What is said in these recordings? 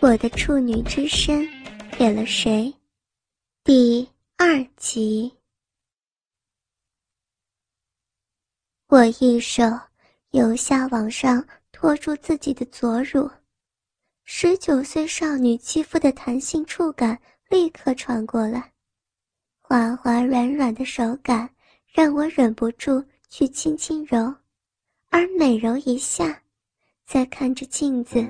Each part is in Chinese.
我的处女之身给了谁？第二集。我一手由下往上托住自己的左乳，十九岁少女肌肤的弹性触感立刻传过来，滑滑软软的手感让我忍不住去轻轻揉，而每揉一下，再看着镜子。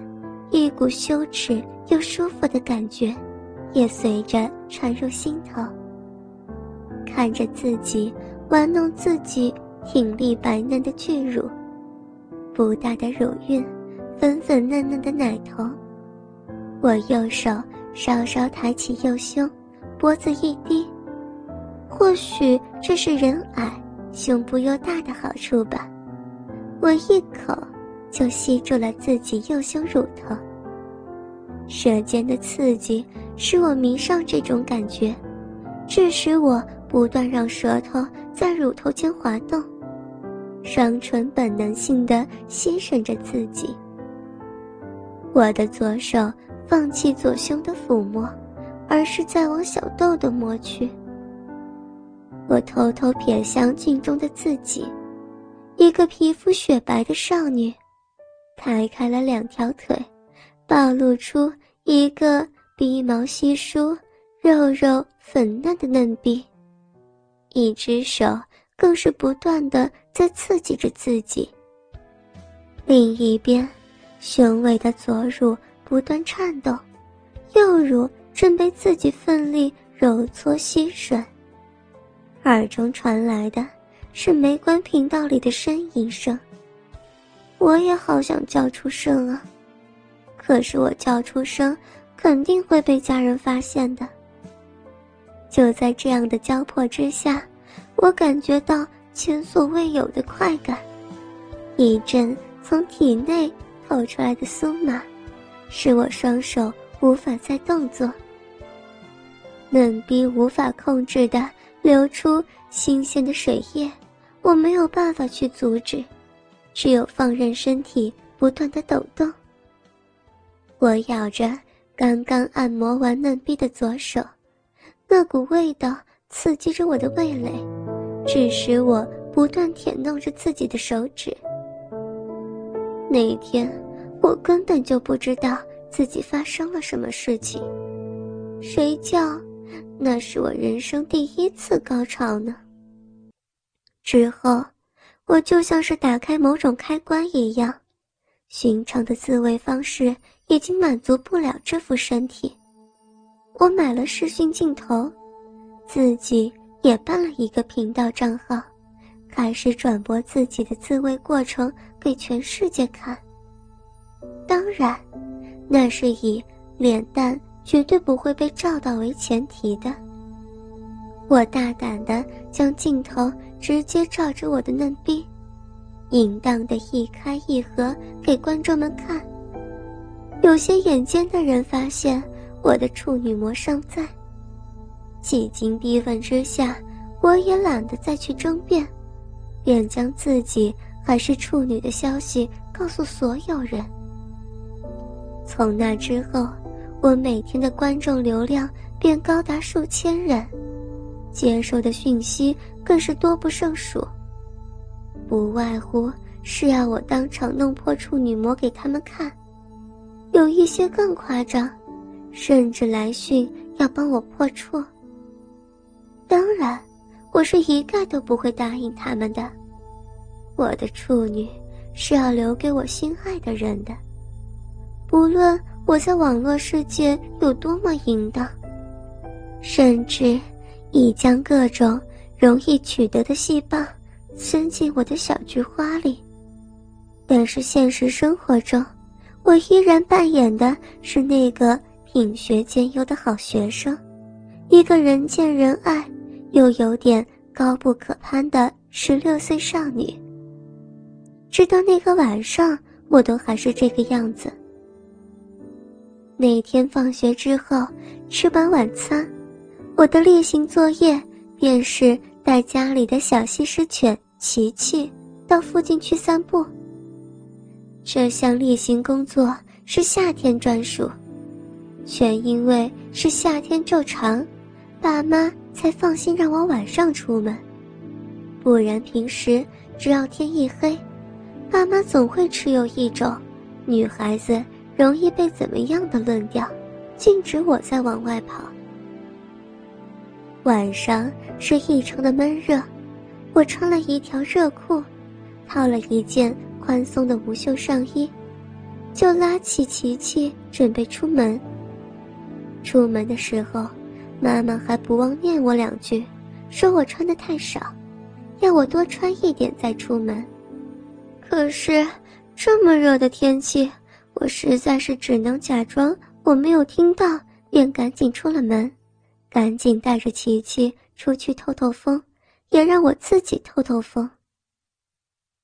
一股羞耻又舒服的感觉，也随着传入心头。看着自己玩弄自己挺立白嫩的巨乳，不大的乳晕，粉粉嫩嫩的奶头，我右手稍稍抬起右胸，脖子一低，或许这是人矮胸部又大的好处吧。我一口。就吸住了自己右胸乳头。舌尖的刺激使我迷上这种感觉，致使我不断让舌头在乳头间滑动，双唇本能性的吸吮着自己。我的左手放弃左胸的抚摸，而是在往小豆豆摸去。我偷偷瞥向镜中的自己，一个皮肤雪白的少女。抬开了两条腿，暴露出一个鼻毛稀疏、肉肉粉嫩的嫩臂，一只手更是不断的在刺激着自己。另一边，雄伟的左乳不断颤动，右乳正被自己奋力揉搓吸吮。耳中传来的是没关频道里的呻吟声。我也好想叫出声啊，可是我叫出声，肯定会被家人发现的。就在这样的交迫之下，我感觉到前所未有的快感，一阵从体内透出来的酥麻，使我双手无法再动作。嫩逼无法控制的流出新鲜的水液，我没有办法去阻止。只有放任身体不断的抖动。我咬着刚刚按摩完嫩逼的左手，那股味道刺激着我的味蕾，致使我不断舔弄着自己的手指。那一天，我根本就不知道自己发生了什么事情，谁叫那是我人生第一次高潮呢？之后。我就像是打开某种开关一样，寻常的自慰方式已经满足不了这副身体。我买了视讯镜头，自己也办了一个频道账号，开始转播自己的自慰过程给全世界看。当然，那是以脸蛋绝对不会被照到为前提的。我大胆地将镜头直接照着我的嫩逼，淫荡的一开一合给观众们看。有些眼尖的人发现我的处女膜尚在，几经逼问之下，我也懒得再去争辩，便将自己还是处女的消息告诉所有人。从那之后，我每天的观众流量便高达数千人。接收的讯息更是多不胜数，不外乎是要我当场弄破处女膜给他们看，有一些更夸张，甚至来讯要帮我破处。当然，我是一概都不会答应他们的。我的处女是要留给我心爱的人的，不论我在网络世界有多么淫荡，甚至。已将各种容易取得的细胞伸进我的小菊花里，但是现实生活中，我依然扮演的是那个品学兼优的好学生，一个人见人爱又有点高不可攀的十六岁少女。直到那个晚上，我都还是这个样子。那天放学之后，吃完晚餐。我的例行作业便是带家里的小西施犬琪琪到附近去散步。这项例行工作是夏天专属，全因为是夏天昼长，爸妈才放心让我晚上出门。不然平时只要天一黑，爸妈总会持有一种女孩子容易被怎么样的论调，禁止我再往外跑。晚上是异常的闷热，我穿了一条热裤，套了一件宽松的无袖上衣，就拉起琪琪准备出门。出门的时候，妈妈还不忘念我两句，说我穿的太少，要我多穿一点再出门。可是这么热的天气，我实在是只能假装我没有听到，便赶紧出了门，赶紧带着琪琪出去透透风，也让我自己透透风。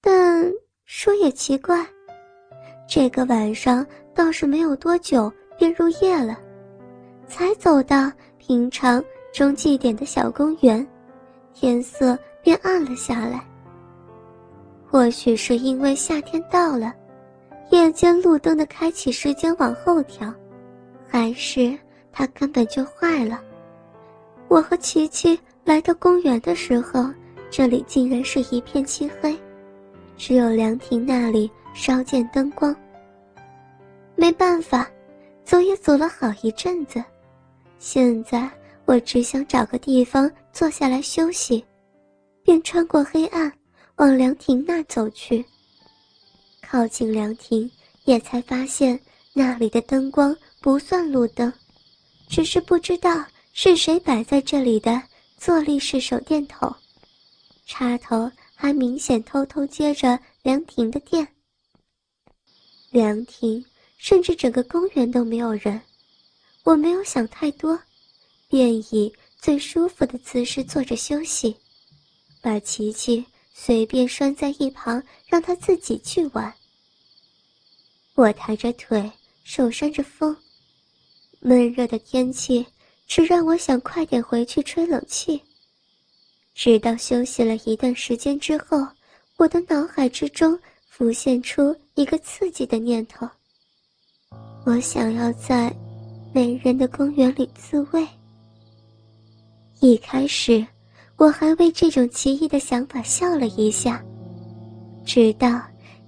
但说也奇怪，这个晚上倒是没有多久便入夜了。才走到平常中祭点的小公园，天色便暗了下来。或许是因为夏天到了，夜间路灯的开启时间往后调，还是它根本就坏了。我和琪琪来到公园的时候，这里竟然是一片漆黑，只有凉亭那里稍见灯光。没办法，走也走了好一阵子。现在我只想找个地方坐下来休息，便穿过黑暗，往凉亭那走去。靠近凉亭，也才发现那里的灯光不算路灯，只是不知道是谁摆在这里的坐立式手电筒，插头还明显偷偷接着凉亭的电。凉亭，甚至整个公园都没有人。我没有想太多，便以最舒服的姿势坐着休息，把琪琪随便拴在一旁，让他自己去玩。我抬着腿，手扇着风，闷热的天气只让我想快点回去吹冷气。直到休息了一段时间之后，我的脑海之中浮现出一个刺激的念头：我想要在。没人的公园里自慰。一开始，我还为这种奇异的想法笑了一下，直到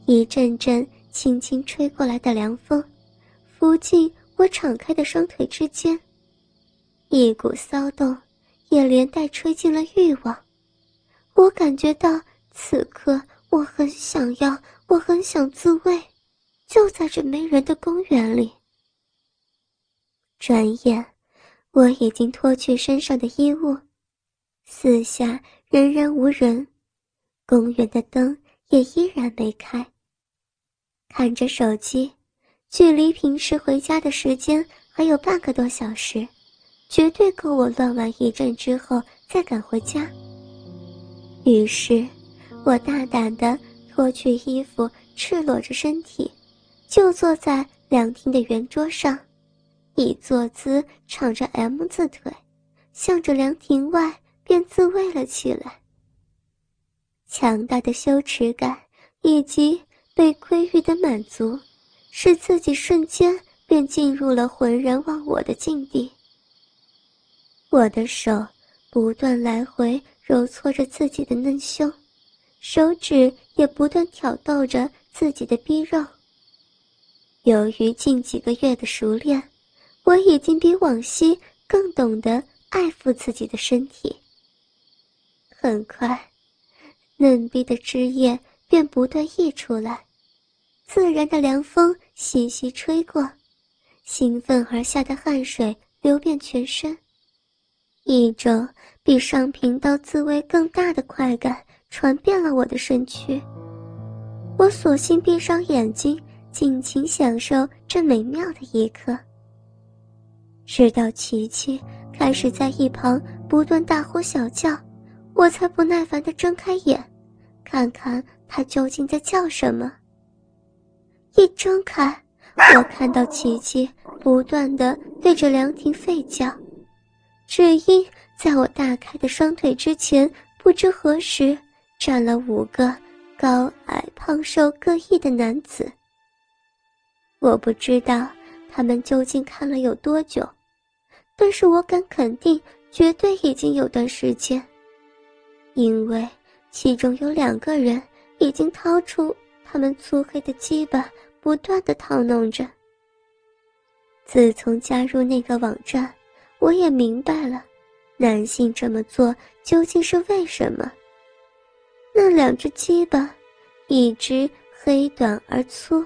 一阵阵轻轻吹过来的凉风，拂进我敞开的双腿之间，一股骚动也连带吹进了欲望。我感觉到此刻我很想要，我很想自慰，就在这没人的公园里。转眼，我已经脱去身上的衣物，四下仍然无人，公园的灯也依然没开。看着手机，距离平时回家的时间还有半个多小时，绝对够我乱玩一阵之后再赶回家。于是，我大胆的脱去衣服，赤裸着身体，就坐在凉亭的圆桌上。以坐姿，敞着 M 字腿，向着凉亭外便自慰了起来。强大的羞耻感以及被窥欲的满足，使自己瞬间便进入了浑然忘我的境地。我的手不断来回揉搓着自己的嫩胸，手指也不断挑逗着自己的逼肉。由于近几个月的熟练。我已经比往昔更懂得爱抚自己的身体。很快，嫩逼的汁液便不断溢出来，自然的凉风习习吹过，兴奋而下的汗水流遍全身，一种比上频道滋味更大的快感传遍了我的身躯。我索性闭上眼睛，尽情享受这美妙的一刻。直到琪琪开始在一旁不断大呼小叫，我才不耐烦地睁开眼，看看他究竟在叫什么。一睁开，我看到琪琪不断地对着凉亭吠叫，只因在我大开的双腿之前，不知何时站了五个高矮胖瘦各异的男子。我不知道。他们究竟看了有多久，但是我敢肯定，绝对已经有段时间。因为其中有两个人已经掏出他们粗黑的鸡巴，不断的套弄着。自从加入那个网站，我也明白了，男性这么做究竟是为什么。那两只鸡巴，一只黑短而粗，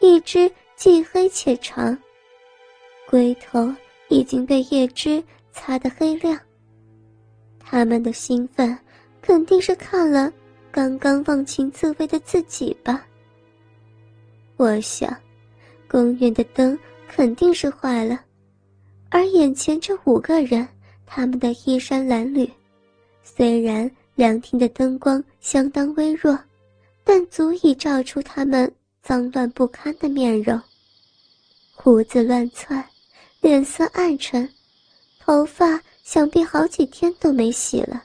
一只既黑且长。龟头已经被叶汁擦得黑亮。他们的兴奋，肯定是看了刚刚忘情自慰的自己吧。我想，公园的灯。肯定是坏了，而眼前这五个人，他们的衣衫褴褛，虽然凉亭的灯光相当微弱，但足以照出他们脏乱不堪的面容。胡子乱窜，脸色暗沉，头发想必好几天都没洗了。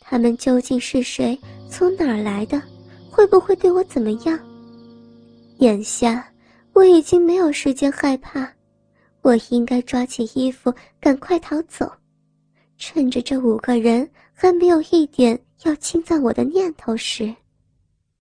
他们究竟是谁？从哪儿来的？会不会对我怎么样？眼下。我已经没有时间害怕，我应该抓起衣服赶快逃走，趁着这五个人还没有一点要侵占我的念头时。